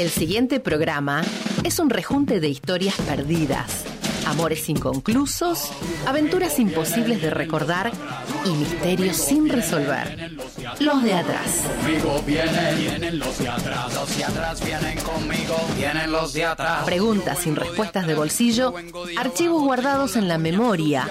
El siguiente programa es un rejunte de historias perdidas, amores inconclusos, aventuras imposibles de recordar y misterios sin resolver. Los de atrás. Conmigo vienen, vienen los de atrás, los de atrás vienen conmigo, vienen los de atrás. Preguntas sin respuestas de bolsillo, archivos guardados en la memoria,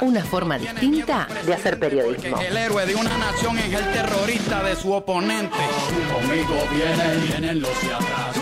Una forma distinta de hacer periodismo. El héroe de una nación es el terrorista de su oponente. Conmigo vienen, vienen los de atrás.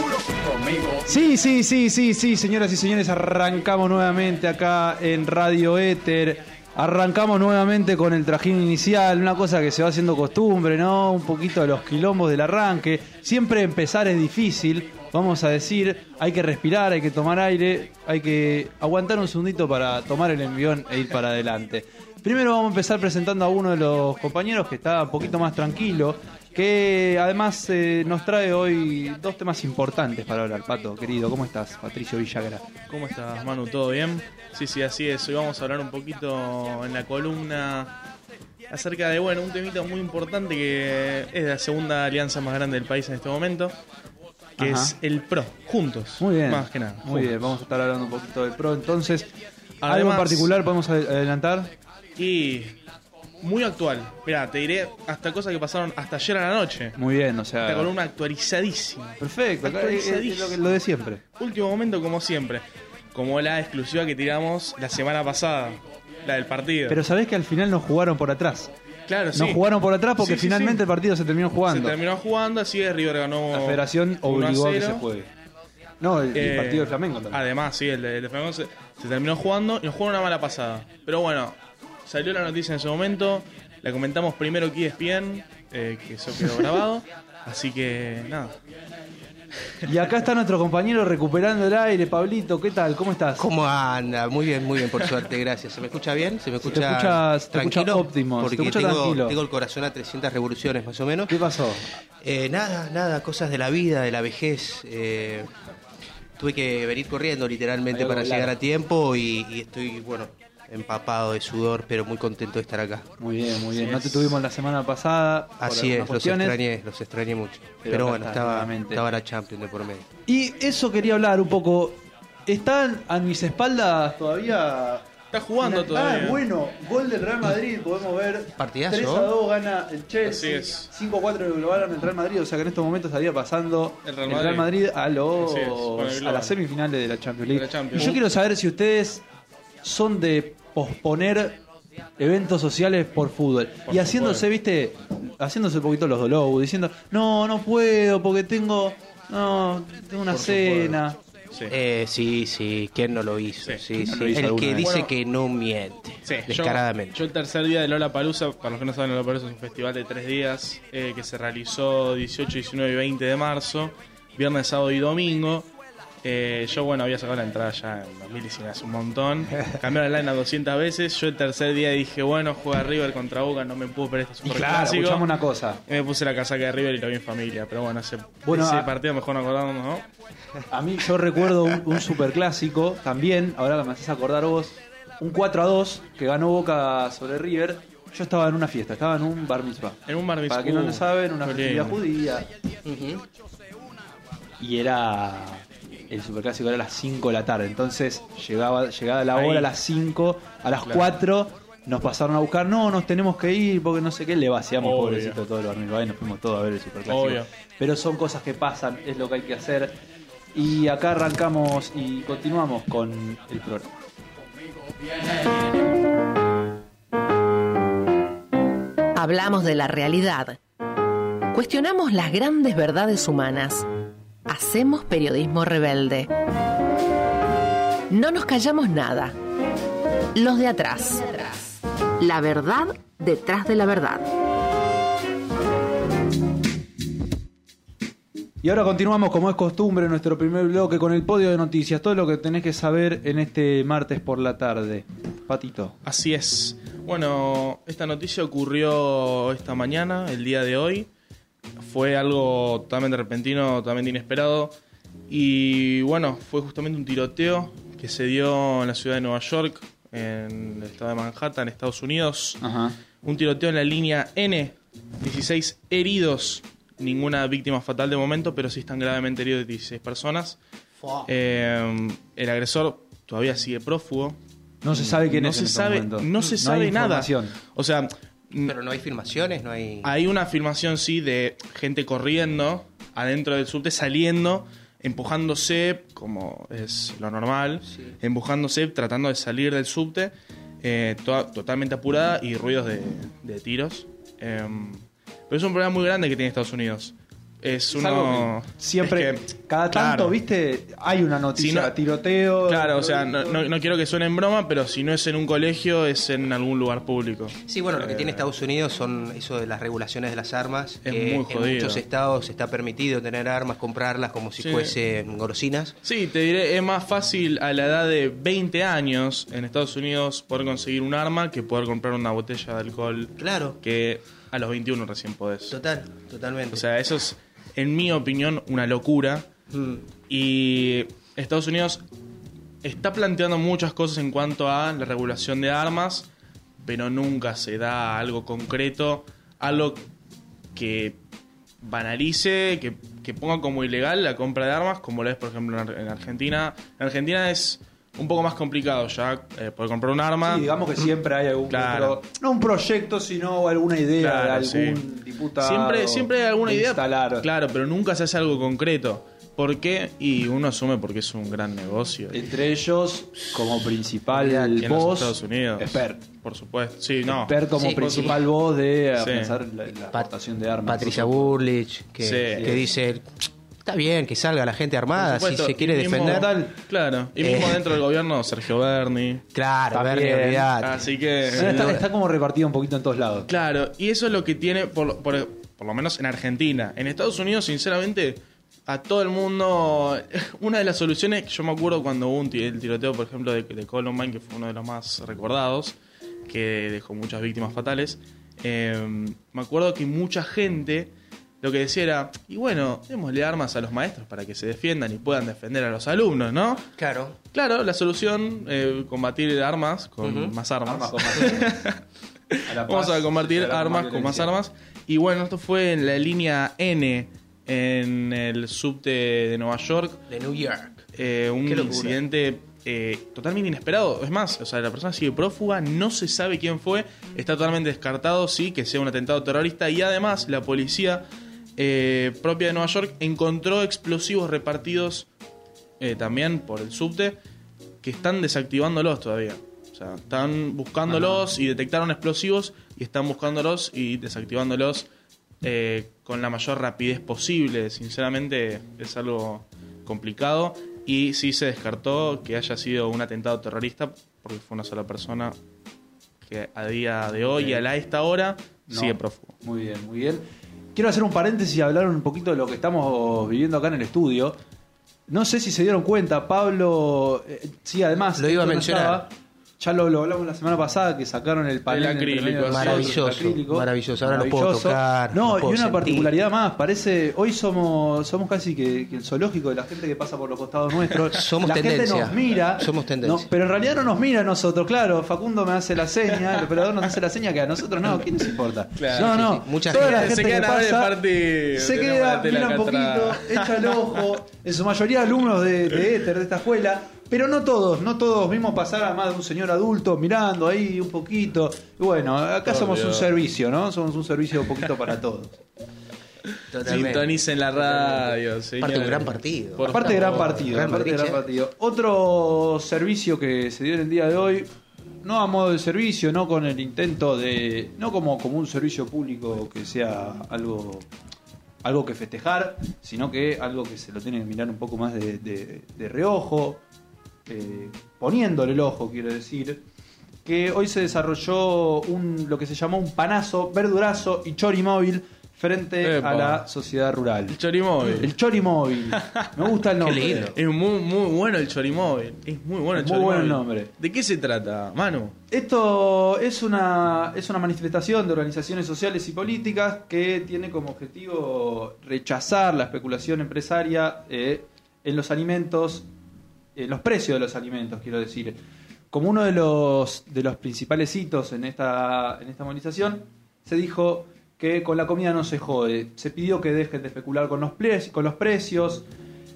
Sí, sí, sí, sí, sí, señoras y señores, arrancamos nuevamente acá en Radio Éter. Arrancamos nuevamente con el trajín inicial, una cosa que se va haciendo costumbre, ¿no? Un poquito de los quilombos del arranque. Siempre empezar es difícil, vamos a decir, hay que respirar, hay que tomar aire, hay que aguantar un segundito para tomar el envión e ir para adelante. Primero vamos a empezar presentando a uno de los compañeros que está un poquito más tranquilo, que además eh, nos trae hoy dos temas importantes para hablar. Pato, querido, ¿cómo estás? Patricio Villagra. ¿Cómo estás, Manu? ¿Todo bien? Sí, sí, así es. Hoy vamos a hablar un poquito en la columna acerca de, bueno, un temita muy importante que es la segunda alianza más grande del país en este momento, que Ajá. es el PRO, juntos. Muy bien. Más que nada. Muy juntos. bien, vamos a estar hablando un poquito del pro. Entonces, ¿algo en particular podemos ad- adelantar? Y muy actual. Mira, te diré hasta cosas que pasaron hasta ayer a la noche. Muy bien, o Esta sea. columna actualizadísima. Perfecto, acá es- es lo, lo de siempre. Último momento como siempre. Como la exclusiva que tiramos la semana pasada. La del partido. Pero sabés que al final nos jugaron por atrás. Claro, sí. Nos jugaron por atrás porque Sí, sí, finalmente sí. el partido se terminó Se jugando. terminó jugando, así es, River ganó. La federación 1 a obligó a que 0. se juegue. No, el, el Eh, partido de Flamengo también. Además, sí, el de, el de Flamengo se, se terminó jugando y nos jugó una mala pasada. Pero bueno, salió la noticia en ese momento. La comentamos primero aquí ESPN, eh, que eso quedó grabado. Así que nada. Y acá está nuestro compañero recuperando el aire. Pablito, ¿qué tal? ¿Cómo estás? ¿Cómo anda? Muy bien, muy bien, por suerte, gracias. ¿Se me escucha bien? ¿Se me te escucha escuchas- te tranquilo? escucha óptimo, se te Porque escucha tengo, tranquilo. tengo el corazón a 300 revoluciones más o menos. ¿Qué pasó? Eh, nada, nada, cosas de la vida, de la vejez. eh, tuve que venir corriendo literalmente para llegar a tiempo y, y estoy, bueno, empapado de sudor, pero muy contento de estar acá. Muy bien, muy bien. Así No te es. tuvimos la semana pasada. Así es, los extrañé, los extrañé mucho. Pero bueno, estaba, nuevamente. estaba la Champions de por medio. Y eso quería hablar un poco. Están a mis espaldas todavía. Está jugando todavía. Ah, bueno, gol del Real Madrid, podemos ver. Partidazo. 3 a 2 gana el Chelsea. Así es. 5 a 4 lo ganaron el Real Madrid, o sea que en estos momentos estaría pasando El Real Madrid, a, los, a global. las semifinales de la Champions League. De la Champions. Y yo quiero saber si ustedes son de posponer eventos sociales por fútbol. y haciéndose, viste, haciéndose un poquito los dolobos, diciendo, no, no puedo porque tengo, no, tengo una Por cena. Sí. Eh, sí, sí, ¿quién no lo hizo? Sí, Sí, ¿quién no sí. lo hizo El que vez? dice Bueno, que no miente, Sí, yo- descaradamente. Yo, el tercer día de Lola Palusa, para los que no saben, Lola Palusa es un festival de tres días eh, que se realizó 18, 19 y 20 de marzo, viernes, sábado y domingo. Eh, yo, bueno, había sacado la entrada ya en 2019, hace un montón. Cambiaron la line a 200 veces. Yo el tercer día dije, bueno, juega River contra Boca, no me puedo perder este super claro, escuchamos una cosa. Y me puse la casaca de River y lo vi en familia. Pero bueno, ese, Bueno, ese a- partido mejor no acordarnos, ¿no? A mí yo recuerdo un, un superclásico también, ahora que me haces acordar vos, un 4 a 2 que ganó Boca sobre River. Yo estaba en una fiesta, estaba en un bar mitzvah. En un bar mitzvah. Para quien no lo saben, una Qué festividad lindo. judía. Y era. El superclásico era a las 5 de la tarde. Entonces llegaba, llegaba la Ahí. hora a las 5, a las Claro. 4 nos pasaron a buscar. No, nos tenemos que ir porque no sé qué. Le vaciamos, Obvio. pobrecito, todo el bar mitzvah y nos fuimos todos a ver el superclásico. Obvio. Pero son cosas que pasan, es lo que hay que hacer. Y acá arrancamos y continuamos con el programa. Hablamos de la realidad. Cuestionamos las grandes verdades humanas. Hacemos periodismo rebelde. No nos callamos nada. Los de atrás. La verdad detrás de la verdad. Y ahora continuamos como es costumbre en nuestro primer bloque con el podio de noticias. Todo lo que tenés que saber en este martes por la tarde. Patito. Así es. Bueno, esta noticia ocurrió esta mañana, el día de hoy. Fue algo totalmente repentino, totalmente inesperado. Y bueno, fue justamente un tiroteo que se dio en la ciudad de Nueva York, en el estado de Manhattan, Estados Unidos. Ajá. Un tiroteo en la línea N, 16 heridos, ninguna víctima fatal de momento, pero sí están gravemente heridos 16 personas. Eh, el agresor todavía sigue prófugo. No se sabe quién no es. Se en este sabe, no se hay sabe nada. O sea, Pero no hay filmaciones, no hay. hay una filmación, sí, de gente corriendo adentro del subte, saliendo, empujándose, como es lo normal, Sí. empujándose, tratando de salir del subte, eh, toda- totalmente apurada y ruidos de, de tiros. Em, pero es un problema muy grande que tiene Estados Unidos. Es, Es uno. algo que siempre, es que- cada tanto, claro. viste, hay una noticia, Si no- tiroteo. Claro, o sea, no, no- no quiero que suene en broma, pero si no es en un colegio, es en algún lugar público. Sí, bueno, lo que Eh, tiene Estados Unidos son eso de las regulaciones de las armas. Es que muy En jodido. muchos estados está permitido tener armas, comprarlas como si Sí. fuesen golosinas. Sí, te diré, es más fácil a la edad de 20 años en Estados Unidos poder conseguir un arma que poder comprar una botella de alcohol Claro, que a los 21 recién podés. total, totalmente. O sea, eso es, en mi opinión, una locura. Mm, Y Estados Unidos está planteando muchas cosas en cuanto a la regulación de armas, pero nunca se da algo concreto, algo que banalice, que, que ponga como ilegal la compra de armas, como lo es, por ejemplo, en Ar- en Argentina. En Argentina es un poco más complicado ya eh, poder comprar un arma. Sí, digamos que siempre hay algún Claro. otro- no un proyecto, sino alguna idea Claro, de algún sí. diputado. Siempre, siempre hay alguna de idea. Instalar. Claro, pero nunca se hace algo concreto. ¿Por qué? Y uno asume porque es un gran negocio. Entre ellos, como principal en los voz, Estados Unidos. expert. Por supuesto. Sí, no. Expert como Sí, principal voz de Sí. avanzar la, la exportación de armas. Patricia Burlich, que, Sí. que dice, está bien que salga la gente armada si se quiere Y mismo- defender. Total. Claro. Y mismo Eh. dentro del gobierno, Sergio Berni. Claro. Bernie, olvidate. Así que. Está, está como repartido un poquito en todos lados. Claro, y eso es lo que tiene, por, lo- por, por lo menos en Argentina. En Estados Unidos, sinceramente, a todo el mundo. Una de las soluciones, yo me acuerdo cuando hubo un el tiroteo, por ejemplo, de, de Columbine, que fue uno de los más recordados, que dejó muchas víctimas fatales. eh, me acuerdo que mucha gente lo que decía era: y bueno, démosle armas a los maestros para que se defiendan y puedan defender a los alumnos, ¿no? Claro. Claro, la solución, eh, combatir armas con más armas. Armas con más- A la Vamos a combatir armas con más armas. Y bueno, esto fue en la línea N, en el subte de Nueva York. De New York. eh, un incidente eh, totalmente inesperado. Es más, o sea, la persona sigue prófuga, no se sabe quién fue, está totalmente descartado, sí, que sea un atentado terrorista. Y además, la policía eh, propia de Nueva York encontró explosivos repartidos eh, también por el subte que están desactivándolos todavía. O sea, están buscándolos y detectaron explosivos y están buscándolos y desactivándolos eh, con la mayor rapidez posible. Sinceramente es algo complicado y sí se descartó que haya sido un atentado terrorista porque fue una sola persona que a día de hoy, Ok. a esta hora, No. sigue prófugo. Muy bien, muy bien. Quiero hacer un paréntesis y hablar un poquito de lo que estamos viviendo acá en el estudio. No sé si se dieron cuenta, Pablo. eh, sí, además. Lo iba a mencionar. estaba. Ya lo, lo hablamos la semana pasada que sacaron el panel El acrílico, Maravilloso, el acrílico. maravilloso. Ahora lo puedo tocar, No, lo y una sentir. particularidad más. Parece, hoy somos somos casi que, que el zoológico de la gente que pasa por los costados nuestros. Somos la gente nos mira. Somos tendencia. no, pero en realidad no nos mira a nosotros, claro. Facundo me hace la seña, el operador nos hace la seña que a nosotros no. ¿Quién nos importa? Claro, no, sí, no. sí. Mucha Toda gente- la Se gente que pasa partido, se queda, mira un poquito, atrás. echa el ojo. En su mayoría alumnos de, de Éter, de esta escuela. Pero no todos, no todos. Vimos pasar a más de un señor adulto mirando ahí un poquito. Y bueno, acá somos un servicio, ¿no? Somos un servicio un poquito para todos. Totalmente. Sintonicen la radio. Parte señores. un gran partido. Por Aparte favor. gran partido, Gran aparte gran partido. Otro servicio que se dio en el día de hoy, no a modo de servicio, no con el intento de, no como, como un servicio público que sea algo, algo que festejar, sino que algo que se lo tiene que mirar un poco más de, de- de reojo, eh, poniéndole el ojo, quiero decir, que hoy se desarrolló un, lo que se llamó un panazo, verdurazo y chorimóvil frente Epa. a la sociedad rural. El chorimóvil. El chorimóvil. Me gusta el Qué nombre. lindo. Es muy, muy bueno el chorimóvil. Es muy bueno el Muy chorimóvil. bueno el nombre. ¿De qué se trata, Manu? Esto es una, es una manifestación de organizaciones sociales y políticas que tiene como objetivo rechazar la especulación empresaria eh, en los alimentos, en los precios de los alimentos, quiero decir. Como uno de los, de los principales hitos en esta, en esta movilización, se dijo que con la comida no se jode. Se pidió que dejen de especular con los, pre- con los precios.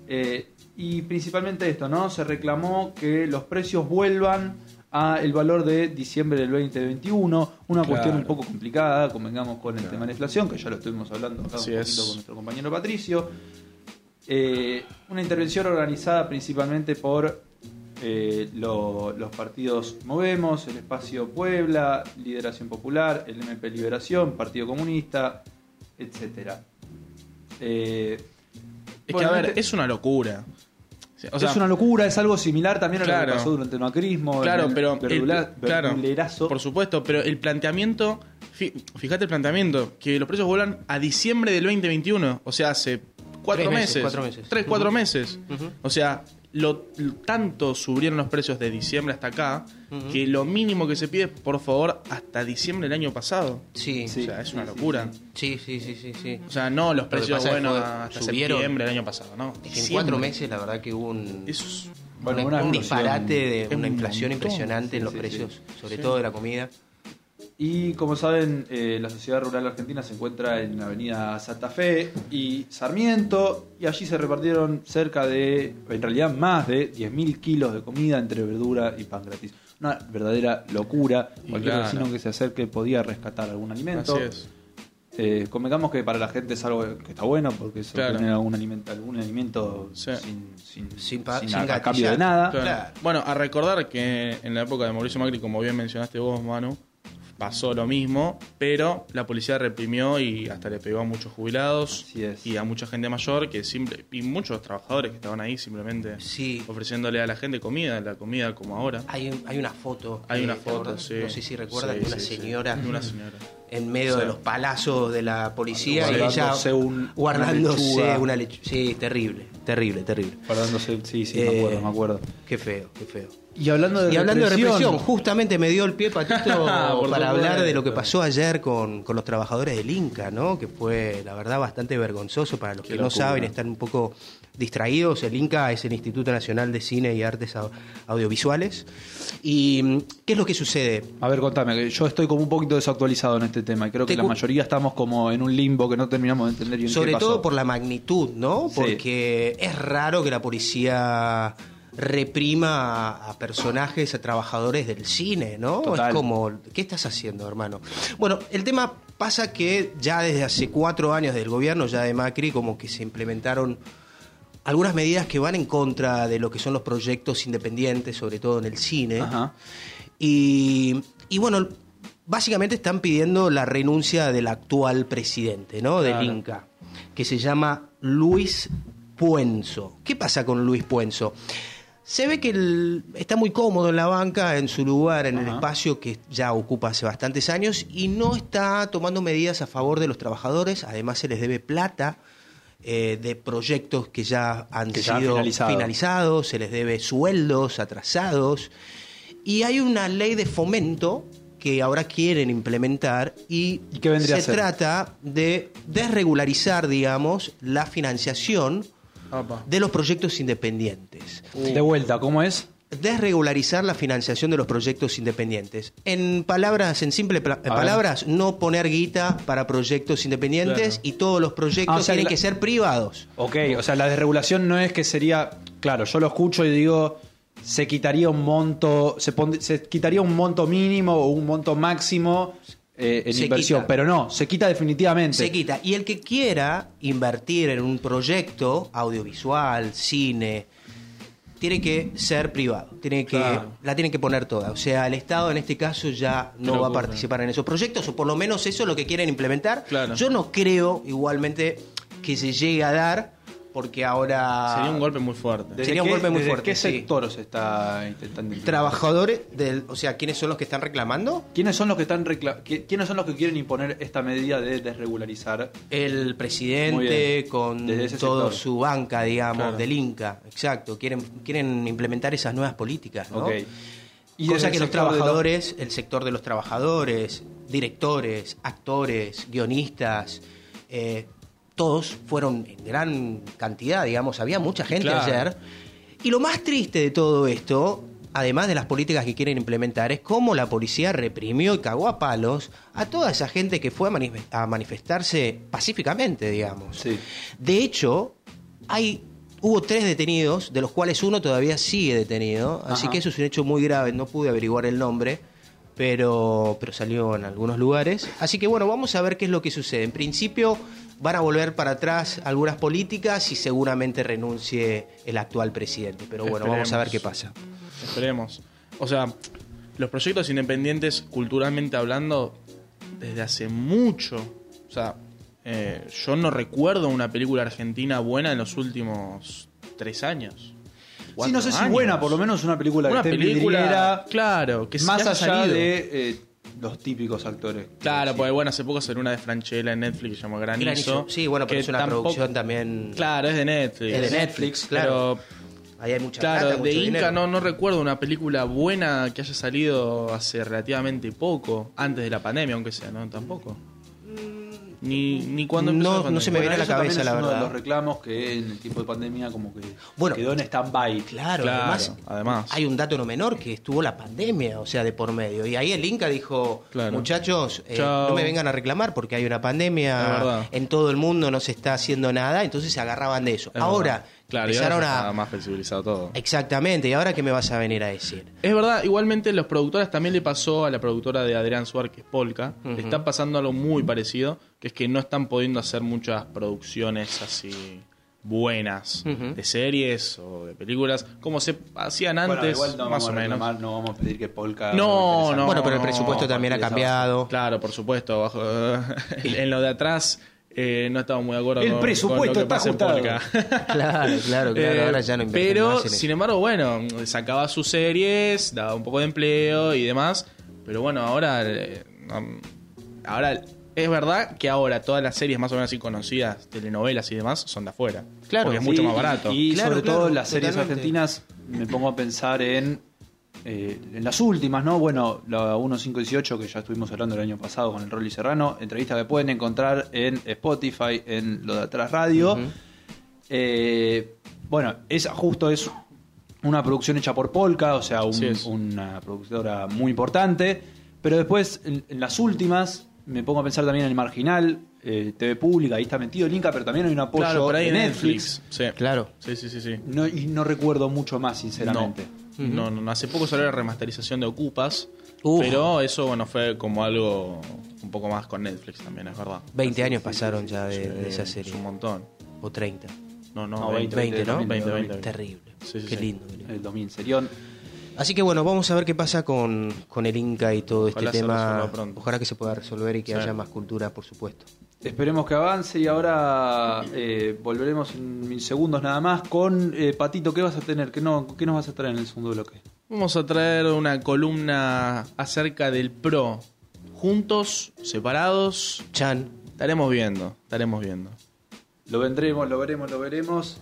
eh, y principalmente esto, ¿no? Se reclamó que los precios vuelvan a el valor de diciembre del 2021, una Claro. cuestión un poco complicada, convengamos con el tema de la inflación, que ya lo estuvimos hablando acá un es. poquito con nuestro compañero Patricio. Eh, una intervención organizada principalmente por eh, lo- los partidos Movemos, el Espacio Puebla, Lideración Popular, el MP Liberación, Partido Comunista, etcétera. Eh, Es bueno, que, a ver, este- es una locura. O sea, es una locura, es algo similar también a lo que pasó durante el macrismo. Claro, el pero verdula- el, claro, por supuesto, pero el planteamiento, fíjate el planteamiento, que los precios vuelan a diciembre del 2021, o sea, hace cuatro Tres meses, meses, cuatro meses. tres, cuatro meses, o sea, lo, lo- tanto subieron los precios de diciembre hasta acá, que lo mínimo que se pide, por favor, hasta diciembre del año pasado. Sí, Sí. o sea, es una locura. sí, sí, sí, sí, sí. O sea, no los precios, bueno, hasta subieron. septiembre del año pasado, ¿no? Es que en cuatro meses la verdad que hubo un, Eso es- Bueno, un- una un explosión. disparate de una un inflación impresionante en los sí, precios, sobre Sí. todo de la comida. Y como saben, eh, la Sociedad Rural Argentina se encuentra en la avenida Santa Fe y Sarmiento, y allí se repartieron cerca de, en realidad más de 10.000 kilos de comida entre verdura y pan gratis. Una verdadera locura. Y Cualquier claro. vecino que se acerque podía rescatar algún alimento. Así es. Eh, convengamos que para la gente es algo que está bueno porque se Claro. obtiene algún alimento, algún alimento Sí. sin, sin, Sin sin a- cambio de nada. Claro. Claro. Bueno, a recordar que en la época de Mauricio Macri, como bien mencionaste vos, Manu, pasó lo mismo, pero la policía reprimió y hasta le pegó a muchos jubilados y a mucha gente mayor que simple, y muchos trabajadores que estaban ahí simplemente Sí. ofreciéndole a la gente comida, la comida como ahora. Hay, un- hay una foto. Hay eh, una ¿te foto, sí. No sé si recuerdas Sí, de una señora De una señora. en medio de los palazos de la policía y ella Guardándose un- guardándose una lechuga. una lechuga. Sí, terrible, terrible, terrible. Guardándose- sí, sí, me Eh, acuerdo, me acuerdo. Qué feo, qué feo. Y hablando de Y hablando de represión, justamente me dio el pie, Patito, para hablar de lo que pasó ayer con, con los trabajadores del Inca, ¿no? Que fue, la verdad, bastante vergonzoso para los Qué que no saben, están un poco distraídos. El Inca es el Instituto Nacional de Cine y Artes Au- Audiovisuales. ¿Y mm, qué es lo que sucede? A ver, contame, que yo estoy como un poquito desactualizado en este tema y creo que Te la mayoría estamos como en un limbo que no terminamos de entender bien Sobre qué pasó. todo por la magnitud, ¿no? Sí. Porque es raro que la policía reprima a, a personajes, a trabajadores del cine, ¿no? Total. Es como, ¿qué estás haciendo, hermano? Bueno, el tema pasa que ya desde hace cuatro años del gobierno, ya de Macri, como que se implementaron algunas medidas que van en contra de lo que son los proyectos independientes, sobre todo en el cine. Ajá. Y, y bueno, básicamente están pidiendo la renuncia del actual presidente, ¿no? Del. Inca, que se llama Luis Puenzo. ¿Qué pasa con Luis Puenzo? Se ve que él está muy cómodo en la banca, en su lugar, en el espacio que ya ocupa hace bastantes años y no está tomando medidas a favor de los trabajadores. Además, se les debe plata eh, de proyectos que ya han Que ya han sido finalizado. finalizados, se les debe sueldos atrasados. Y hay una ley de fomento que ahora quieren implementar y, ¿Y se trata de desregularizar, digamos, la financiación De los proyectos independientes. De vuelta, ¿cómo es? Desregularizar la financiación de los proyectos independientes. En palabras, en simple pla- en A ver. palabras, no poner guita para proyectos independientes Claro. y todos los proyectos Ah, o sea, tienen la- que ser privados. Ok, o sea, la desregulación no es que sería. Claro, yo lo escucho y digo. Se quitaría un monto. Se, pon- se quitaría un monto mínimo o un monto máximo eh, en Se inversión, quita. pero no, se quita definitivamente. Se quita. Y el que quiera invertir en un proyecto audiovisual, cine, tiene que ser privado. Tiene que, Claro. La tiene que poner toda. O sea, el Estado en este caso ya no Pero va a participar en esos proyectos, o por lo menos eso es lo que quieren implementar. Claro. Yo no creo igualmente que se llegue a dar, porque ahora. Sería un golpe muy fuerte. ¿Desde sería un qué- golpe muy desde fuerte, ¿Qué sí. sector se está intentando implementar? Trabajadores del. O sea, ¿quiénes son los que están reclamando? ¿Quiénes son los que están quiénes son los que quieren imponer esta medida de desregularizar? El presidente con Desde ese toda sector. su banca, digamos, Claro. del Inca, exacto. Quieren, quieren implementar esas nuevas políticas, ¿no? Y Cosa que los trabajadores, el sector de los trabajadores, directores, actores, guionistas, eh, todos fueron en gran cantidad, digamos, había mucha gente Claro. ayer. Y lo más triste de todo esto, además de las políticas que quieren implementar, es cómo la policía reprimió y cagó a palos a toda esa gente que fue a, manif- a manifestarse pacíficamente, digamos. Sí. De hecho, hay hubo tres detenidos, de los cuales uno todavía sigue detenido, así que eso es un hecho muy grave, no pude averiguar el nombre, pero, pero salió en algunos lugares. Así que bueno, vamos a ver qué es lo que sucede. En principio van a volver para atrás algunas políticas y seguramente renuncie el actual presidente, pero bueno, vamos a ver qué pasa. Esperemos. O sea, los proyectos independientes, culturalmente hablando, desde hace mucho. O sea, eh, yo no recuerdo una película argentina buena en los últimos tres años. Sí, no sé si buena, por lo menos una película Una que esté en película, vidriera, claro, que más allá salido. de eh, los típicos actores. Claro, pues bueno, hace poco salió una de Franchella en Netflix que se llama Granizo. Granizo. Sí, bueno, pero que es una tampoco- producción también... Claro, es de Netflix. Es de Netflix, claro. Pero Ahí hay mucha Claro, plata, de mucho Inca dinero. no, no recuerdo una película buena que haya salido hace relativamente poco, antes de la pandemia, aunque sea, ¿no? Tampoco. Ni, ni cuando empezó No, no se me viene a la cabeza, es la uno de verdad. los reclamos que en el tiempo de pandemia como que Bueno, quedó en stand-by. Claro, Claro, además, además. hay un dato no menor que estuvo la pandemia, o sea, de por medio. Y ahí el Inca dijo, Claro. muchachos, eh, no me vengan a reclamar porque hay una pandemia verdad. en todo el mundo, no se está haciendo nada, entonces se agarraban de eso. Es ahora, verdad. Claro, y ahora empezaron ya está a... más flexibilizado todo. Exactamente, ¿y ahora qué me vas a venir a decir? Es verdad, igualmente los productores también le pasó a la productora de Adrián Suar, que es Polka, le está pasando algo muy parecido, que es que no están pudiendo hacer muchas producciones así buenas de series o de películas, como se hacían Bueno, antes, igual no más vamos o a menos. reclamar, no vamos a pedir que Polka... No, no. bueno, pero el presupuesto también ha cambiado. Claro, por supuesto. Bajo, en lo de atrás eh, no estamos muy de acuerdo El con, presupuesto con lo que está ajustado. Claro, claro, claro, Eh, ahora ya no Pero, más en eso. sin embargo, bueno, sacaba sus series, daba un poco de empleo y demás. Pero bueno, ahora. eh, ahora. Es verdad que ahora todas las series más o menos así conocidas, telenovelas y demás, son de afuera. Claro, Porque es sí, mucho más Y- barato. Y, Claro, sobre claro, todo las series totalmente. argentinas, me pongo a pensar en, eh, en las últimas, ¿no? Bueno, la 1518 que ya estuvimos hablando el año pasado con el Rolly Serrano, entrevista que pueden encontrar en Spotify, en lo de atrás radio. Eh, bueno, esa justo es una producción hecha por Polka, o sea, un- una productora muy importante. Pero después, en, en las últimas, me pongo a pensar también en el Marginal, eh, TV Pública, ahí está metido el Inca, pero también hay un apoyo claro, por ahí de en Netflix. Netflix. Sí. Claro. Sí, sí, sí. sí. No, y no recuerdo mucho más, sinceramente. No, no, no, hace poco salió la remasterización de Ocupas, Uf. pero eso bueno fue como algo un poco más con Netflix también, es verdad. 20 años pasaron ya de, de esa Es serie. un montón. O 30. No, no, No, 20, 20, ¿no? 20, 20, 20. Terrible. Sí, sí, Qué sí. lindo. qué lindo. El 2000 Serión. Así que bueno, vamos a ver qué pasa con, con el Inca y todo Ojalá este tema. Ojalá que se pueda resolver y que Sí. haya más cultura, por supuesto. Esperemos que avance y ahora eh, volveremos en mil segundos nada más con eh, Patito. ¿Qué vas a tener? ¿Qué, no, ¿Qué nos vas a traer en el segundo bloque? Vamos a traer una columna acerca del pro. Juntos, separados, Chan. estaremos viendo, estaremos viendo. Lo vendremos, lo veremos, lo veremos.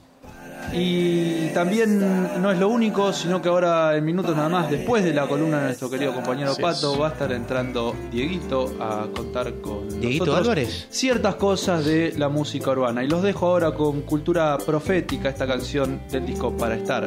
Y también no es lo único, sino que ahora en minutos nada más, después de la columna de nuestro querido compañero Pato, va a estar entrando Dieguito a contar con ¿Dieguito nosotros Álvarez? ciertas cosas de la música urbana. Y los dejo ahora con Cultura Profética, esta canción del disco Para Estar.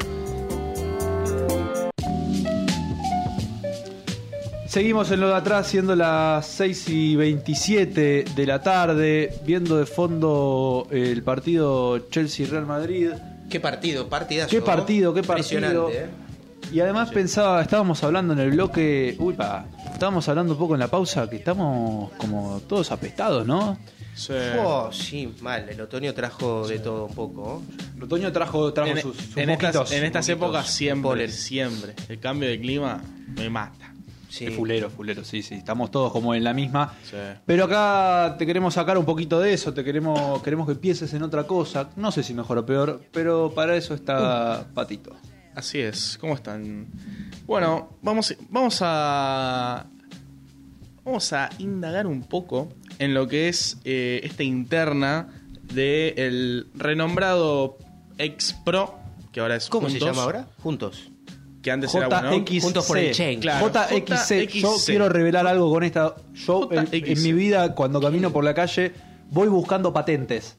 Seguimos en lo de atrás, siendo las 6 y 27 de la tarde, viendo de fondo el partido Chelsea-Real Madrid. Qué partido, partidazo. Qué partido, qué partido. Impresionante, ¿eh? Y además pensaba, estábamos hablando en el bloque, uy, pa, estábamos hablando un poco en la pausa que estamos como todos apestados, ¿no? Sí. Oh, sí, mal. El otoño trajo de todo un poco. El otoño trajo, trajo En, sus, sus en estas, moquitos, en estas sus moquitos. épocas siempre, polen. siempre. El cambio de clima me mata. Sí. Es fulero, fulero, sí, sí. Estamos todos como en la misma. Sí. Pero acá te queremos sacar un poquito de eso, te queremos, queremos que pienses en otra cosa. No sé si mejor o peor, pero para eso está Patito. Así es, ¿cómo están? Bueno, vamos, vamos a. Vamos a indagar un poco en lo que es eh, esta interna del renombrado ex pro, que ahora es ¿Cómo se llama ahora? Juntos. Que antes era bueno. JXC. Juntos por el change. Claro, JXC. Yo quiero revelar algo con esta. Yo en, JXC. en mi vida, cuando camino por la calle, voy buscando patentes.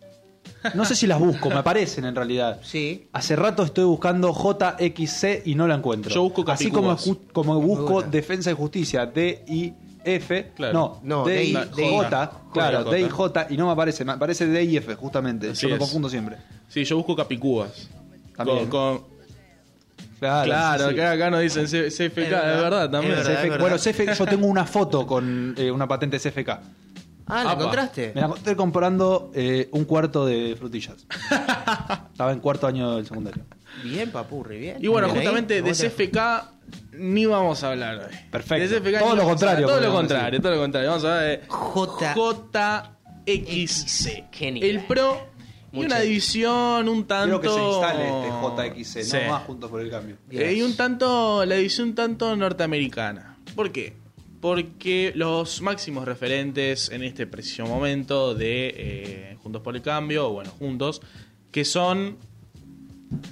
No sé si las busco, me aparecen en realidad. Sí. Hace rato estoy buscando JXC y no la encuentro. Yo busco Así como, como busco. Defensa y Justicia, D-I-F. Claro. No, No, D-I- DI, J, claro, J. D-I-J, y no me aparece, me aparece D-I-F, justamente. Así Yo me confundo siempre. Sí, yo busco capicúas. También. Con, con- Claro, claro, sí, sí. acá, acá nos dicen C- CFK, Es es verdad, verdad, también. es verdad. CF bueno, CF yo tengo una foto con eh, una patente CFK. Ah, ¿la Apa. encontraste? Me la encontré comprando eh, un cuarto de frutillas. Estaba en cuarto año del secundario. Bien, papurri, bien. Y bueno, Bien ahí. justamente de ¿Cómo te- CFK ni vamos a hablar hoy. Perfecto. De CFK Todo lo contrario, hablar. Todo lo contrario, todo lo contrario. Vamos a ver de J- JXC. Genial. El pro y una división un tanto. Quiero que se instale este JXC, Sí. no más juntos por el cambio. Eh, y un tanto, la edición un tanto norteamericana. ¿Por qué? Porque los máximos referentes en este preciso momento de eh, Juntos por el Cambio, o bueno, Juntos, que son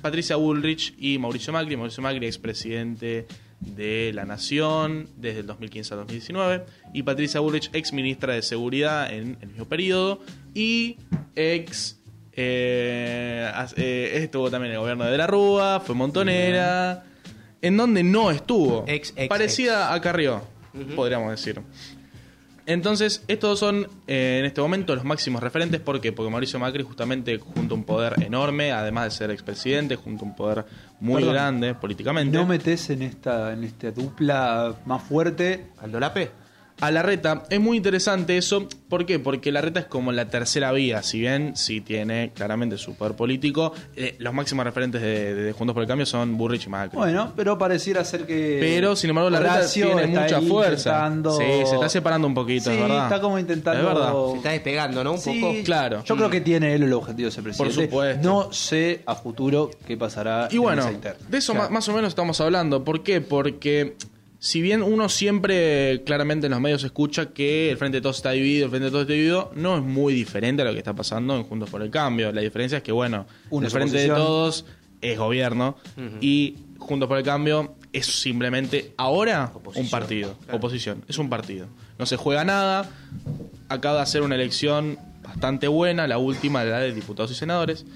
Patricia Bullrich y Mauricio Macri. Mauricio Macri, expresidente de la Nación desde el 2015 al 2019. Y Patricia Bullrich, ex ministra de Seguridad en el mismo periodo. Y ex. Eh, eh, estuvo también en el gobierno de la Rúa, fue montonera. En donde no estuvo. Ex, ex, Parecida a Carrió, podríamos decir. Entonces, estos son eh, en este momento los máximos referentes. ¿Por qué? Porque Mauricio Macri, justamente, junto a un poder enorme, además de ser expresidente, junto a un poder muy Perdón. grande políticamente. No metes en esta, en esta dupla más fuerte. ¿Aldolape? A la reta es muy interesante eso. ¿Por qué? Porque la reta es como la tercera vía. Si bien sí tiene claramente su poder político, eh, los máximos referentes de, de Juntos por el Cambio son Burrich y Macri. Bueno, pero pareciera ser que. Pero, sin embargo, la reta tiene mucha fuerza. intentando- Sí, se está separando un poquito, Sí, es verdad. está como intentando. Es verdad. Se está despegando, ¿no? Un Sí, poco. Claro. Yo creo que tiene él el objetivo de ser presidente. Por supuesto. No sé a futuro qué pasará Y en bueno, esa de eso Claro. más o menos estamos hablando. ¿Por qué? Porque si bien uno siempre claramente en los medios escucha que el Frente de Todos está dividido, el Frente de Todos está dividido, no es muy diferente a lo que está pasando en Juntos por el Cambio. La diferencia es que, bueno, Uno el Frente de. Todos es gobierno y Juntos por el Cambio es simplemente ahora un partido, oposición, es un partido. No se juega nada, acaba de hacer una elección bastante buena, la última, la de diputados y senadores,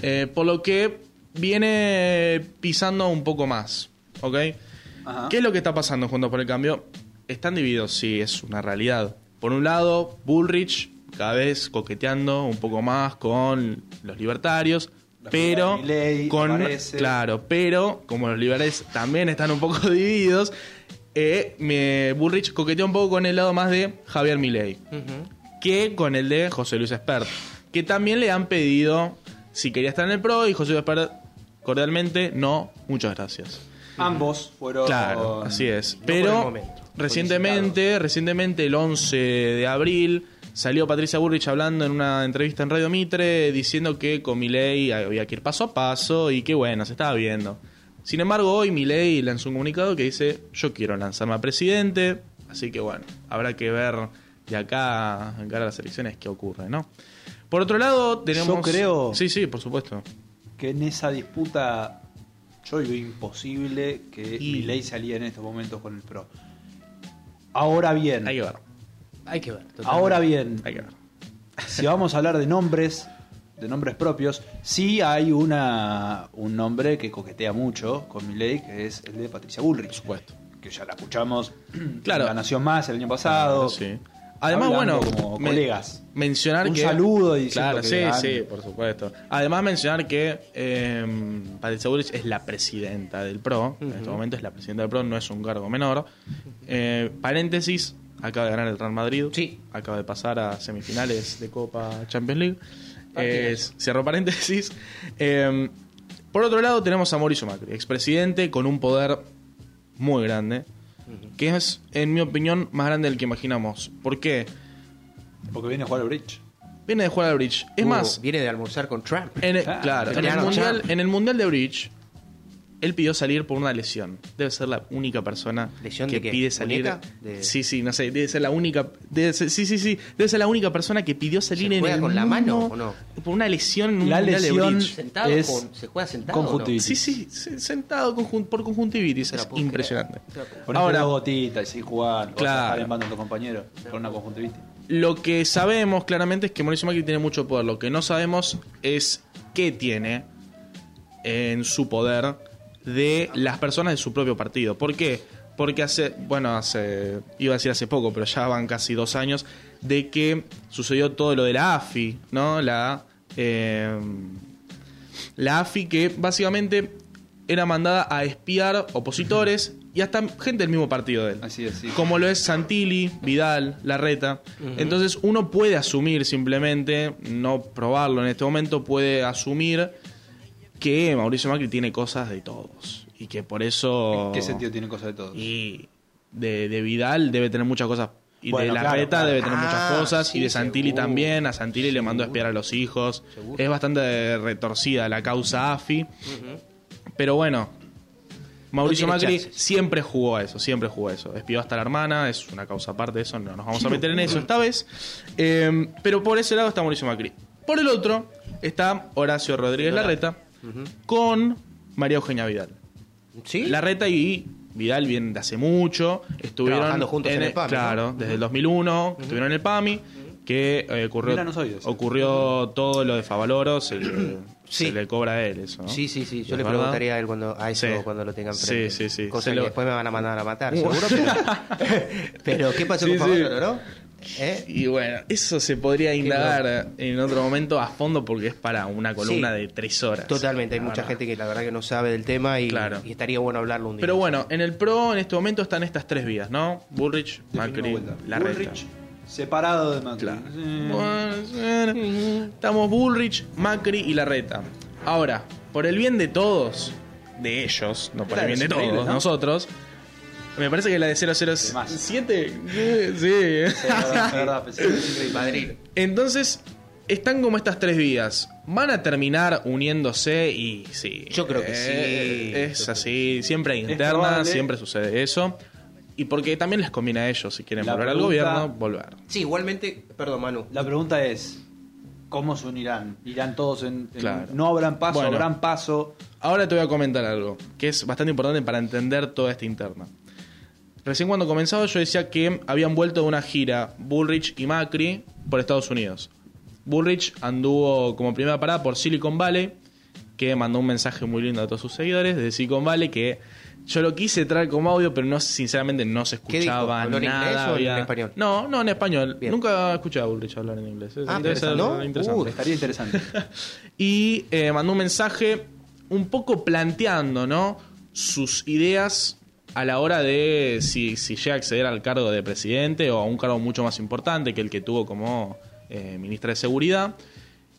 eh, por lo que viene pisando un poco más, ¿ok? Ajá. ¿Qué es lo que está pasando en Juntos por el Cambio? Están divididos, sí, es una realidad. Por un lado, Bullrich cada vez coqueteando un poco más con los libertarios, La pero con aparece. claro, pero como los liberales también están un poco divididos, eh, me- Bullrich coquetea un poco con el lado más de Javier Milei que con el de José Luis Espert, que también le han pedido si quería estar en el PRO y José Luis Espert cordialmente no, muchas gracias. Ambos fueron. Claro, así es. por el Pero momento. recientemente, recientemente el 11 de abril salió Patricia Burrich hablando en una entrevista en Radio Mitre diciendo que con Milei había que ir paso a paso y que bueno, se estaba viendo. Sin embargo, hoy Milei lanzó un comunicado que dice, "Yo quiero lanzarme a presidente", así que bueno, habrá que ver de acá en cara a las elecciones qué ocurre, ¿no? Por otro lado, tenemos Yo creo- Sí, sí, por supuesto. Que en esa disputa. Yo digo imposible que Y- Milei salía en estos momentos con el PRO. Ahora bien. Hay que ver. Hay que ver. totalmente. Ahora bien. Hay que ver. si vamos a hablar de nombres, de nombres propios, sí hay una un nombre que coquetea mucho con Milei, que es el de Patricia Bullrich. Por supuesto. Que ya la escuchamos Claro. en La Nación Más el año pasado. Sí. Además, bueno, como colegas. mencionar Un que. saludo y Claro, sí, sí, por supuesto. Además, mencionar que eh, Patricia Bullrich es la presidenta del PRO. En este momento es la presidenta del PRO, no es un cargo menor. Eh, paréntesis: acaba de ganar el Real Madrid. Sí. Acaba de pasar a semifinales de Copa Champions League. Eh, cierro paréntesis. Eh, por otro lado, tenemos a Mauricio Macri, expresidente con un poder muy grande. Que es, en mi opinión, más grande del que imaginamos. ¿Por qué? Porque viene a jugar al bridge. Viene de jugar al bridge. Es Uh, más, Viene de almorzar con Trump. en el, Ah, claro, en el, mundial, en el mundial de bridge, él pidió salir por una lesión. Debe ser la única persona ¿Lesión que de qué? pide salir. De- Sí, sí, no sé, debe ser la única. Debe ser- sí, sí, sí. Debe ser la única persona que pidió salir ¿Se en juega el con la mano mundo o no? por una lesión en un La de lesión-. ¿Sentado? Es con- ¿Se juega sentado? no? conjuntivitis. Sí, sí, se- sentado por conjuntivitis. la Es impresionante. la Ponete Ahora- dos gotitas y jugando. Claro. Vas en a tu compañero con una conjuntivitis. Lo que sabemos claramente es que Mauricio Macri tiene mucho poder. Lo que no sabemos es qué tiene en su poder de las personas de su propio partido. ¿Por qué? Porque hace, bueno, hace, iba a decir hace poco, pero ya van casi dos años, de que sucedió todo lo de la AFI, ¿no? La, eh, la AFI que básicamente era mandada a espiar opositores y hasta gente del mismo partido de él Así es, sí. como lo es Santilli, Vidal, Larreta. Entonces uno puede asumir simplemente, no probarlo en este momento, puede asumir que Mauricio Macri tiene cosas de todos. Y que por eso... ¿En qué sentido tiene cosas de todos? Y de, de Vidal debe tener muchas cosas. Y Bueno, de claro, claro. debe tener Ah, muchas cosas. sí, y de Santilli seguro. también. A Santilli le mandó a espiar a los hijos. Seguro. Es bastante retorcida la causa AFI. Pero bueno, Mauricio No Macri chances. siempre jugó a eso, siempre jugó a eso. Espió hasta la hermana, es una causa aparte de eso, no nos vamos a meter en eso esta vez. Eh, pero por ese lado está Mauricio Macri. Por el otro está Horacio Rodríguez Larreta con María Eugenia Vidal. ¿Sí? Larreta y Vidal vienen de hace mucho, estuvieron Trabajando juntos en el PAMI, Claro, ¿no? desde el 2001, estuvieron en el PAMI, que eh, ocurrió, ocurrió todo lo de Favaloro, se, le- Sí. se le cobra a él eso, ¿no? Sí, sí, sí. Yo ¿Es le verdad? preguntaría a él cuando, a eso Sí. cuando lo tengan Sí, frente. sí, sí. Cosa Se que lo- después me van a mandar a matar, seguro. Pero, pero ¿qué pasó Sí, con sí. Favaloro, no? ¿Eh? Y bueno, eso se podría indagar en otro momento a fondo porque es para una columna Sí. de tres horas. Totalmente, hay La mucha gente que la verdad que no sabe del tema y, Claro. y estaría bueno hablarlo un día. Pero bueno, en el PRO en este momento están estas tres vías, ¿no? Bullrich, Macri. Larreta. Bullrich, separado de Macri. Claro. Eh, Bueno, bueno. Estamos Bullrich, Macri y Larreta. Ahora, por el bien de todos, de ellos, no por Claro, el bien de todos, ¿no? nosotros, me parece que la de 007. Sí. es verdad, es verdad, pensé que- Sí, Madrid. Entonces, están como estas tres vías. Van a terminar uniéndose y sí. Yo creo que sí. Es así. Siempre hay probable. siempre sucede eso. Y porque también les conviene a ellos, si quieren La volver al gobierno, volver. Sí, igualmente, perdón Manu. La pregunta es, ¿cómo se unirán? ¿Irán todos en... en- Claro. ¿No habrán paso? Bueno. ¿Habrán paso? Ahora te voy a comentar algo que es bastante importante para entender toda esta interna. Recién cuando comenzaba yo decía que habían vuelto de una gira Bullrich y Macri por Estados Unidos. Bullrich anduvo como primera parada por Silicon Valley, que mandó un mensaje muy lindo a todos sus seguidores de Silicon Valley que yo lo quise traer como audio, pero no sinceramente no se ¿Qué dijo? escuchaba ¿Habló en nada. o en había- español? No, no en español. Bien. Nunca escuché a Bullrich hablar en inglés. Ah, Debe ser ¿no? interesante Uh, Estaría interesante. y eh, mandó un mensaje un poco planteando ¿no? sus ideas a la hora de si, si llega a acceder al cargo de presidente o a un cargo mucho más importante que el que tuvo como eh, ministra de Seguridad.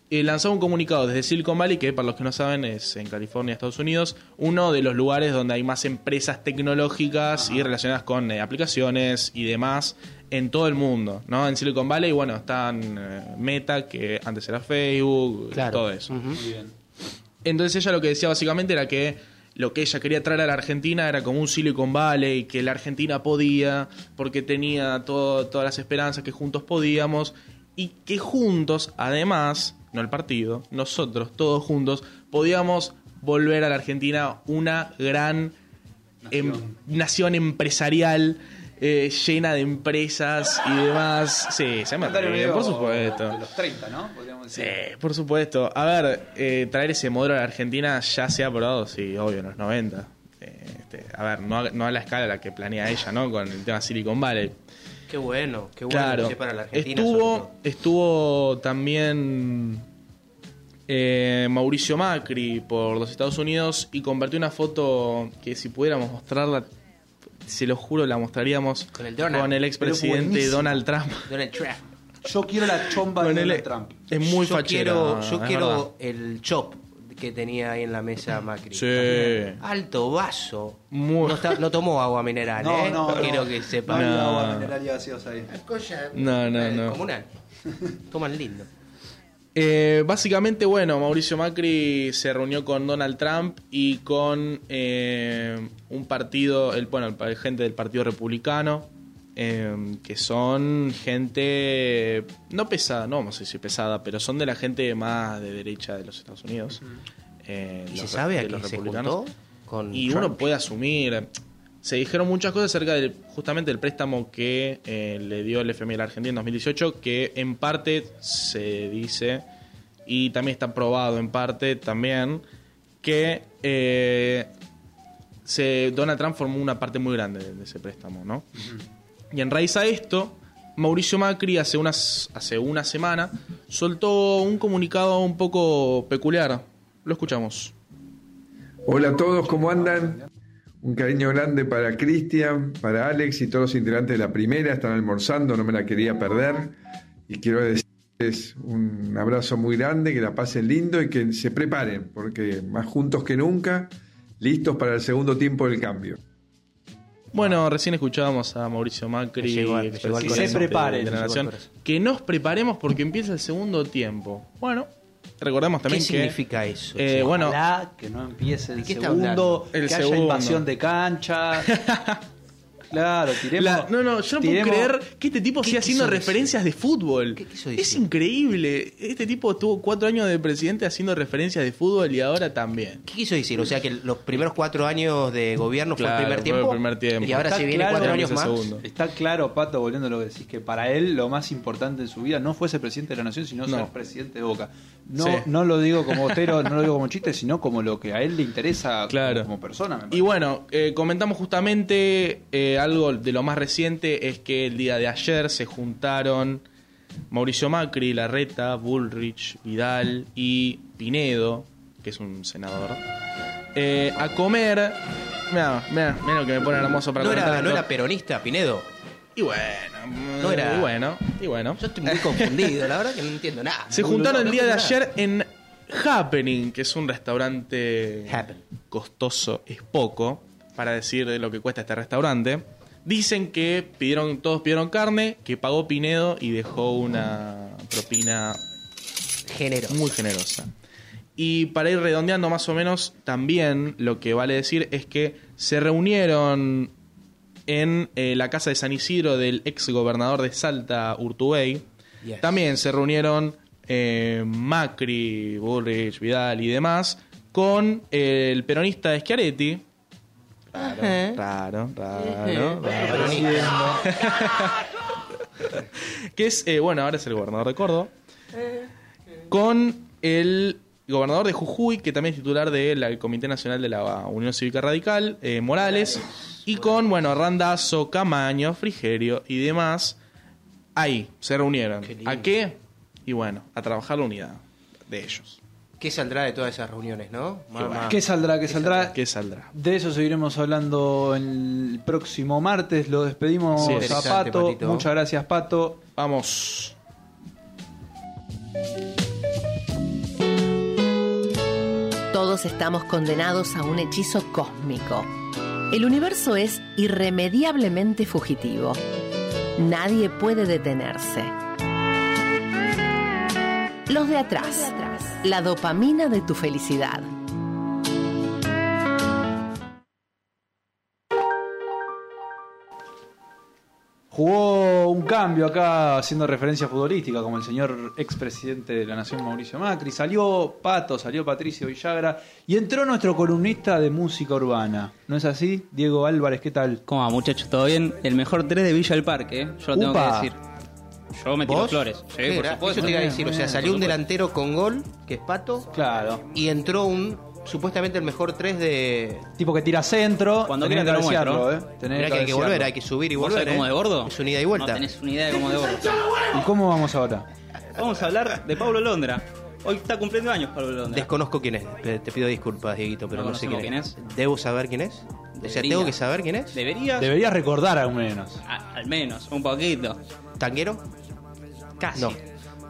Eh, lanzó un comunicado desde Silicon Valley, que para los que no saben es en California, Estados Unidos, uno de los lugares donde hay más empresas tecnológicas y relacionadas con eh, aplicaciones y demás en todo el mundo. ¿no? En Silicon Valley, bueno, están eh, Meta, que antes era Facebook, Claro. todo eso. Ujú. Muy bien. Entonces ella lo que decía básicamente era que lo que ella quería traer a la Argentina era como un Silicon Valley, que la Argentina podía, porque tenía todo- todas las esperanzas que juntos podíamos, y que juntos, además, no el partido, nosotros, todos juntos, podíamos volver a la Argentina una gran em- nación empresarial. Eh, llena de empresas y demás. Sí, se me ríe, por supuesto. De los 30, ¿no? Podríamos Sí, decir. por supuesto. A ver, eh, traer ese modelo a la Argentina ya se ha probado, sí, obvio, en los 90. Eh, este, a ver, no, a- no a la escala a la que planea ella, ¿no? Con el tema Silicon Valley. Qué bueno, qué bueno Claro. que sea para la Argentina. Estuvo, estuvo también eh, Mauricio Macri por los Estados Unidos y compartió una foto que si pudiéramos mostrarla, se lo juro, la mostraríamos Con el Donald. con el expresidente. Donald Trump. Donald Trump. Yo quiero la chomba de Con el- Donald Trump. Es muy yo fachera. quiero, yo quiero verdad. el chop que tenía ahí en la mesa Macri. Sí. Alto vaso. Muy- No, está- no tomó agua mineral, No, ¿eh? no, no. Quiero que sepa. No No. agua mineral y gaseosa ahí. No, no, Eh, no. Comunal. Toman lindo. Eh, básicamente, bueno, Mauricio Macri se reunió con Donald Trump y con eh, un partido, el, bueno, el, gente del Partido Republicano, eh, que son gente no pesada, no vamos a decir pesada, pero son de la gente más de derecha de los Estados Unidos. Eh, ¿Y se sabe a qué se juntó? Con Y Trump? uno puede asumir. Se dijeron muchas cosas acerca del, justamente del préstamo que eh, le dio el FMI a la Argentina en 2018, que en parte se dice, y también está probado en parte también, que eh, se, Donald Trump formó una parte muy grande de, de ese préstamo, ¿no? Y en raíz a esto, Mauricio Macri hace, unas, hace una semana soltó un comunicado un poco peculiar. Lo escuchamos. Hola a todos, ¿cómo andan? Un cariño grande para Cristian, para Alex y todos los integrantes de la primera. Están almorzando, no me la quería perder. Y quiero decirles un abrazo muy grande, que la pasen lindo y que se preparen, porque más juntos que nunca, listos para el segundo tiempo del cambio. Bueno, recién escuchábamos a Mauricio Macri, Me llegó me llegó corazón. Se preparen, que nos preparemos porque empieza el segundo tiempo. Bueno, recordemos ¿Qué también que significa eso? eh, che? bueno, Ojalá que no empiece el ¿De qué segundo? El que haya invasión de cancha. claro, tiremos. La- no, no, yo no puedo creer que este tipo ¿Qué siga haciendo decir? referencias de fútbol. ¿Qué quiso Es decir? increíble. Este tipo estuvo cuatro años de presidente haciendo referencias de fútbol y ahora también. ¿Qué quiso decir? O sea que los primeros cuatro años de gobierno fue el primer fue tiempo. el primer tiempo. Y ahora Está se viene claro cuatro años es el más. segundo. Está claro, Pato, volviendo a lo que decís, que para él lo más importante en su vida no fue ser presidente de la nación, sino No. ser presidente de Boca. No, Sí. no lo digo como bostero, no lo digo como chiste, sino como lo que a él le interesa Claro. como, como persona. me Y bueno, eh, comentamos justamente eh, algo de lo más reciente es que el día de ayer se juntaron Mauricio Macri, Larreta, Bullrich, Vidal y Pinedo, que es un senador, eh, a comer. Mira, mira, mira lo que me pone hermoso para No era, no era peronista, Pinedo. Y bueno, No era- y bueno, y bueno. Yo estoy muy confundido, la verdad que no entiendo nada. Se juntaron el día de ayer en Happening, que es un restaurante Happen. costoso, es poco, para decir de lo que cuesta este restaurante. Dicen que pidieron, todos pidieron carne, que pagó Pinedo y dejó una propina. Género. muy generosa. Y para ir redondeando más o menos, también lo que vale decir es que se reunieron en eh, la casa de San Isidro del ex gobernador de Salta, Urtubey. Yes. También se reunieron eh, Macri, Bullrich, Vidal y demás con el peronista Schiaretti. Raro, raro, raro, raro. que es, eh, bueno, ahora es el gobernador de Córdoba. Con el gobernador de Jujuy, que también es titular del Comité Nacional de la Unión Cívica Radical, eh, Morales. Y con, bueno, Randazo, Camaño, Frigerio y demás. Ahí se reunieron. Qué. ¿A qué? Y bueno, a trabajar la unidad de ellos. ¿Qué saldrá de todas esas reuniones, no? Mamá. ¿Qué saldrá? ¿Qué saldrá? ¿Qué saldrá? De eso seguiremos hablando el próximo martes. Lo despedimos Sí, a Pato. Patito. Muchas gracias, Pato. Vamos. Todos estamos condenados a un hechizo cósmico. El universo es irremediablemente fugitivo. Nadie puede detenerse. Los de atrás. La dopamina de tu felicidad. Jugó un cambio acá haciendo referencia futbolística, como el señor expresidente de la Nación Mauricio Macri. Salió Pato, salió Patricio Villagra y entró nuestro columnista de música urbana. ¿No es así? Diego Álvarez, ¿qué tal? ¿Cómo va, muchachos? ¿Todo bien? El mejor 3 de Villa del Parque, ¿eh? Yo lo tengo Upa. que decir. Yo me tiro ¿Vos? flores. Sí, por supuesto. Eso te iba a Bien, decir. O sea, salió un delantero con gol, que es Pato, Claro. y entró un supuestamente el mejor 3 de. Tipo que tira centro. Cuando tenés quieras te lo muestro. ¿eh? Tenés Mirá que hay que volver, hay que subir y ¿Vos volver. cómo ¿eh? de gordo? Es un ida y vuelta. No tenés una idea de cómo de gordo. ¿Y cómo vamos ahora? Vamos a hablar de Pablo Londra. Hoy está cumpliendo años Pablo Londra. Desconozco quién es. Te pido disculpas, Dieguito, pero No no, sé quién conocemos es. quién ¿Debo saber quién es? O sea, Debería. ¿tengo que saber quién es? Deberías. Deberías recordar al menos. a- al menos, un poquito. ¿Tanguero? Casi. No.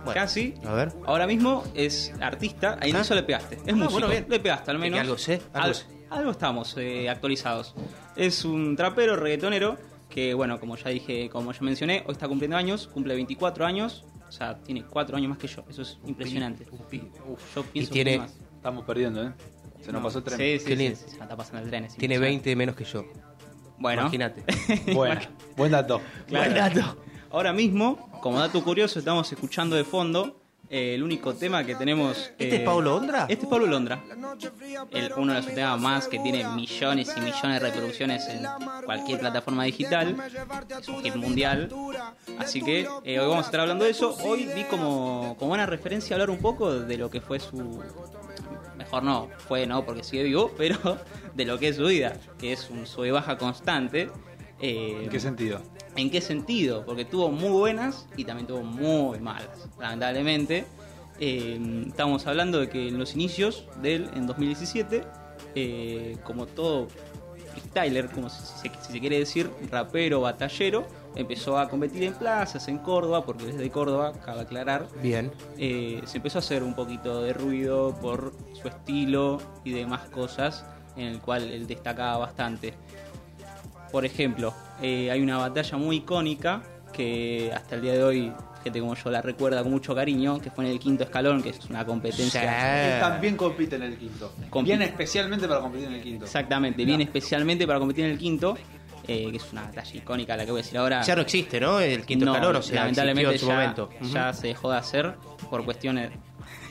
Bueno, Casi. A ver. Ahora mismo es artista. Ahí Ah. no le pegaste. Es Ah, músico. bueno, bien. Le pegaste al menos. que algo sé, algo sé. algo estamos eh, actualizados. Es un trapero, reggaetonero. Que bueno, como ya dije, como ya mencioné, hoy está cumpliendo años. Cumple 24 años. O sea, tiene 4 años más que yo. Eso es impresionante. Uf, yo pienso tiene- que más. Estamos perdiendo, ¿eh? Se nos No, pasó el tren. Sí, sí, Qué sí, se me está pasando el tren. Tiene impresionante. 20 menos que yo. Bueno. Imagínate. Bueno, buen dato. Claro. Ahora mismo, como dato curioso, estamos escuchando de fondo eh, el único tema que tenemos. ¿Este eh, es Pablo Londra? Este es Pablo Londra. El- uno de los temas más que tiene millones y millones de reproducciones en cualquier plataforma digital. Es un hit mundial. Así que eh, hoy vamos a estar hablando de eso. Hoy vi como, como buena referencia hablar un poco de lo que fue su. Mejor no, fue no, porque sigue vivo, pero de lo que es su vida, que es un sube baja constante. Eh, ¿En qué sentido? ¿En qué sentido? Porque tuvo muy buenas y también tuvo muy malas, lamentablemente. Eh, estamos hablando de que en los inicios de él, en 2017, eh, como todo freestyler, como si se, si se quiere decir, rapero, batallero, empezó a competir en plazas en Córdoba, porque desde Córdoba, cabe aclarar, Bien. eh, se empezó a hacer un poquito de ruido por su estilo y demás cosas en el cual él destacaba bastante. Por ejemplo, eh, hay una batalla muy icónica que hasta el día de hoy, gente como yo la recuerda con mucho cariño, que fue en el quinto escalón, que es una competencia Él también compite en el quinto. Compite. Bien especialmente para competir en el quinto. exactamente, viene especialmente para competir en el quinto, eh, que es una batalla icónica la que voy a decir ahora. Ya no existe, ¿no? El quinto No, escalón, o sea, lamentablemente en ya, su momento. ya se dejó de hacer por cuestiones...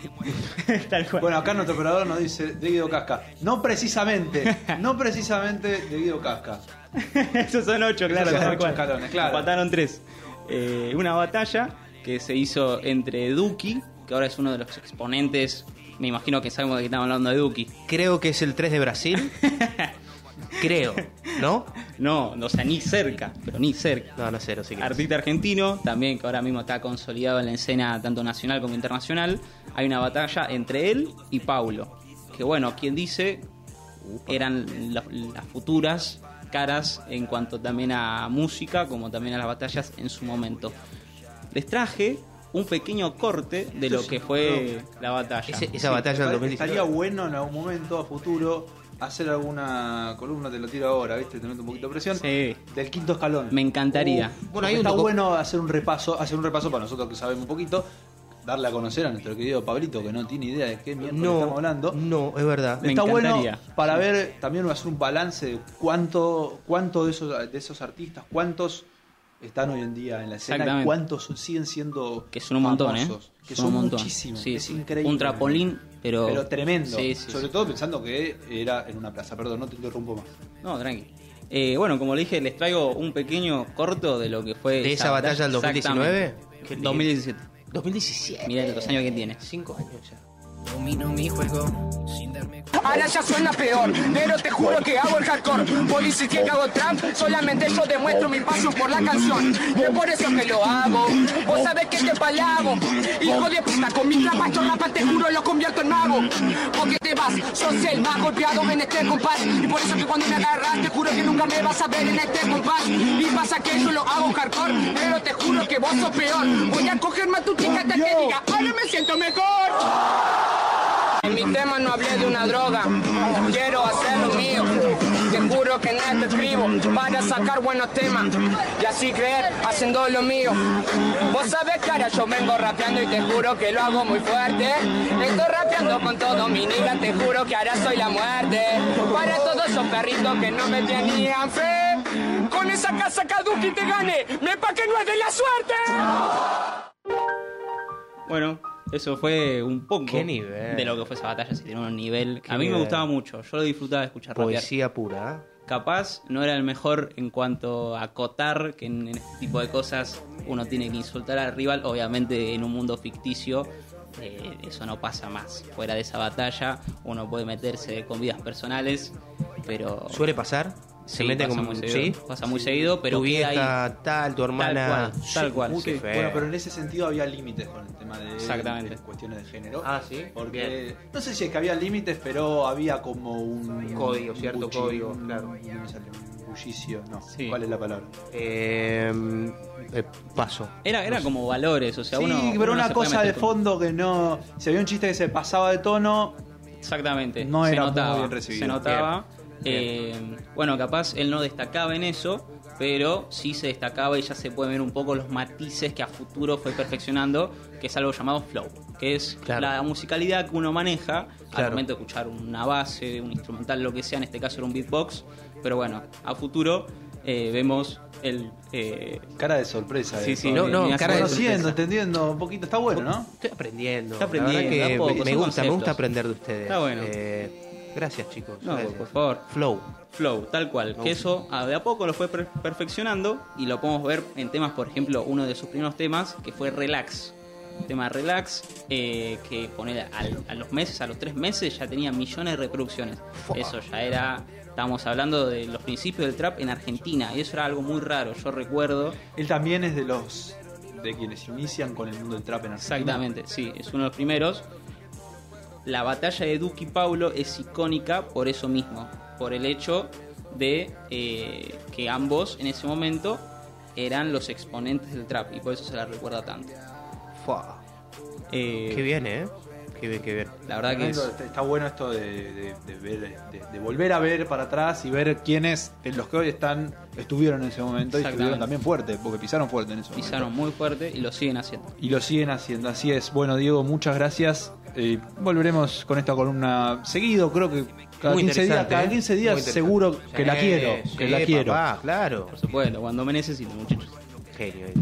Tal cual. Bueno, acá nuestro operador nos dice de Guido Casca. No precisamente, no precisamente de Guido Casca. Esos son ocho, claro. son ocho escalones, claro. Faltaron tres. Eh, una batalla que se hizo entre Duki, que ahora es uno de los exponentes. Me imagino que sabemos de qué estamos hablando de Duki. Creo que es el 3 de Brasil. Creo, ¿no? No, o sea, ni cerca, pero ni cerca. No, no sé, no sé qué. Artista argentino, también que ahora mismo está consolidado en la escena tanto nacional como internacional. Hay una batalla entre él y Paulo. Que bueno, quien dice eran la- las futuras caras en cuanto también a música como también a las batallas en su momento. Les traje un pequeño corte de lo que fue la batalla. Ese- esa batalla del Me parece que 2019. Estaría bueno en algún momento a futuro hacer alguna columna, te lo tiro ahora, ¿viste? Te meto un poquito de presión. Sí. Del quinto escalón. Me encantaría. Uh, Bueno, un está bueno hacer un repaso, hacer un repaso para nosotros que sabemos un poquito, darle a conocer a nuestro querido Pablito que no tiene idea de qué mierda No, estamos hablando. no, es verdad. Me Está bueno encantaría. para ver, también hacer un balance de cuánto, cuánto de esos, de esos artistas, cuántos están hoy en día en la escena y cuántos siguen siendo Que son un montón, ¿eh? Que Son son, un montón. muchísimos. Sí, es sí. increíble. Un trapolín, pero. Pero tremendo. Sí, sí, Sobre sí. todo pensando que era en una plaza. Perdón, no te interrumpo más. No, tranqui. Eh, bueno, como le dije, les traigo un pequeño corto de lo que fue. ¿De esa batalla del 2019? Exactamente. Qué lindo. 2017. 2017. Mira los años que tiene. Cinco años ya. Domino mi juego sin darme Ahora ya suena peor, pero te juro que hago el hardcore. Policía que hago trap, solamente yo demuestro mi pasión por la canción. Y es por eso que lo hago. Vos sabés que te palabo. Hijo de puta, con mi trapa yo rapa, te juro lo convierto en mago. Porque te vas, sos el más golpeado en este compás. Y por eso que cuando me agarras, te juro que nunca me vas a ver en este compás. Y pasa que yo lo hago hardcore, pero te juro que vos sos peor. Voy a cogerme a tu chica hasta que diga, ahora me siento mejor. En mi tema no hablé de una droga, quiero hacer lo mío. Te juro que no te escribo para sacar buenos temas y así creer haciendo lo mío. Vos sabés que ahora yo vengo rapeando y te juro que lo hago muy fuerte. Estoy rapeando con todo mi niga, te juro que ahora soy la muerte. Para todos esos perritos que no me tenían fe, con esa casa Kaduki te gané, me pa' que no es de la suerte. Bueno, eso fue un poco Qué nivel. de lo que fue esa batalla. Si tiene un nivel. A mí me gustaba mucho. Yo lo disfrutaba de escuchar rapear. Poesía pura. ¿eh? Capaz no era el mejor en cuanto a acotar, que en, en este tipo de cosas uno tiene que insultar al rival, obviamente en un mundo ficticio, eh, eso no pasa más. Fuera de esa batalla, uno puede meterse con vidas personales, pero. ¿Suele pasar? Se Sí, mete pasa como muy seguido, ¿sí? pasa muy seguido, pero tu queda ahí- vieja, tal, tu hermana. Tal cual, tal cual. Sí. Bueno, pero en ese sentido había límites con el tema de, Exactamente. de cuestiones de género. Ah, sí. Porque no sé si es que había límites, pero había como un Código, cierto bulli- código, un- claro. no me sale, un bullicio, no. Sí. ¿Cuál es la palabra? Eh, eh, paso. Era, era como valores, o sea, sí, uno. pero uno una cosa de fondo que no. Si había un chiste que se pasaba de tono, Exactamente. No se era muy notaba. bien recibido. Se notaba. Eh, bueno, capaz él no destacaba en eso, pero sí se destacaba y ya se puede ver un poco los matices que a futuro fue perfeccionando, que es algo llamado flow, que es Claro. la musicalidad que uno maneja Claro. al momento de escuchar una base, un instrumental, lo que sea, en este caso era un beatbox, pero bueno, a futuro eh, vemos el... eh, cara de sorpresa. Sí, de sí, no, no, cara de Conociendo, sorpresa. entendiendo un poquito, está bueno, ¿no? Estoy aprendiendo. Está aprendiendo, que poco, me, gusta, me gusta aprender de ustedes. Está bueno. Eh, gracias, chicos. no, Gracias. por favor. Flow. Flow, tal cual. Que eso ah, de a poco lo fue per- perfeccionando y lo podemos ver en temas, por ejemplo, uno de sus primeros temas que fue Relax. El tema Relax, eh, que poner a los meses, a los tres meses ya tenía millones de reproducciones. Eso ya era, estábamos hablando de los principios del trap en Argentina y eso era algo muy raro. Yo recuerdo Él también es de los de quienes inician con el mundo del trap en Argentina. Exactamente, sí, es uno de los primeros. La batalla de Duque y Paulo es icónica por eso mismo, por el hecho de eh, que ambos en ese momento eran los exponentes del trap y por eso se la recuerda tanto. Fua. Eh, Qué bien, ¿eh? Qué bien, qué bien. La verdad que es, Tremendo, está, bueno esto de, de- de ver, de, de volver a ver para atrás y ver quiénes de los que hoy están estuvieron en ese momento y estuvieron también fuerte, porque pisaron fuerte en ese momento. pisaron muy fuerte y lo siguen haciendo. Y lo siguen haciendo, así es. Bueno, Diego, muchas gracias. Eh, volveremos con esta columna seguido, creo que cada Muy 15 días, cada ¿eh? 15 Muy días seguro que la Sí, quiero, que sí, la quiero. papá, claro. Por supuesto, cuando me necesiten, muchachos. Genio. eh.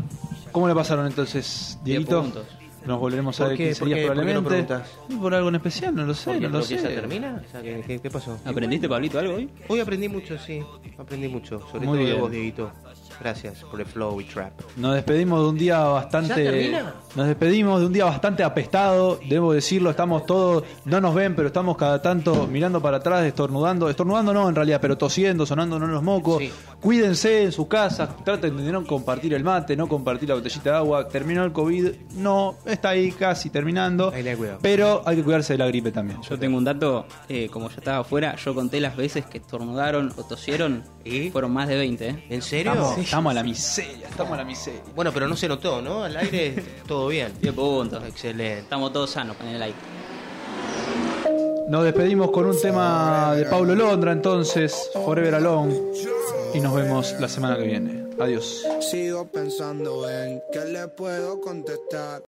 ¿Cómo le pasaron entonces, Diez Dieguito? Nos volveremos a ¿Por ver qué? 15 ¿Por días qué? ¿Por qué no probablemente. por algo en especial, no lo sé, ¿Porque no lo sé. ya termina? O sea, ¿qué, qué- qué pasó? ¿Aprendiste, Pablito, algo hoy? Hoy aprendí mucho, sí. Aprendí mucho. Sobre Muy todo bien. de vos, Dieguito. Gracias por el flow y trap. Nos despedimos de un día bastante. ¿Ya termina? Nos despedimos de un día bastante apestado, debo decirlo. Estamos todos, no nos ven, pero estamos cada tanto mirando para atrás, estornudando. Estornudando no, en realidad, pero tosiendo, sonándonos los mocos. Sí. Cuídense en sus casas, traten de no compartir el mate, no compartir la botellita de agua. Terminó el COVID, no, está ahí casi terminando. Ahí le cuidado. Pero hay que cuidarse de la gripe también. Yo tengo un dato, eh, como ya estaba afuera, yo conté las veces que estornudaron o tosieron, ¿Y? fueron más de 20, ¿eh? ¿En serio? Estamos, estamos a la miseria, estamos a la miseria. Bueno, pero no se notó, ¿no? Al aire todo bien. 10 puntos. Excelente. Estamos todos sanos en el aire. Nos despedimos con un tema de Paulo Londra, entonces, Forever Alone. Y nos vemos la semana que viene. Adiós. Sigo pensando en qué le puedo contestar.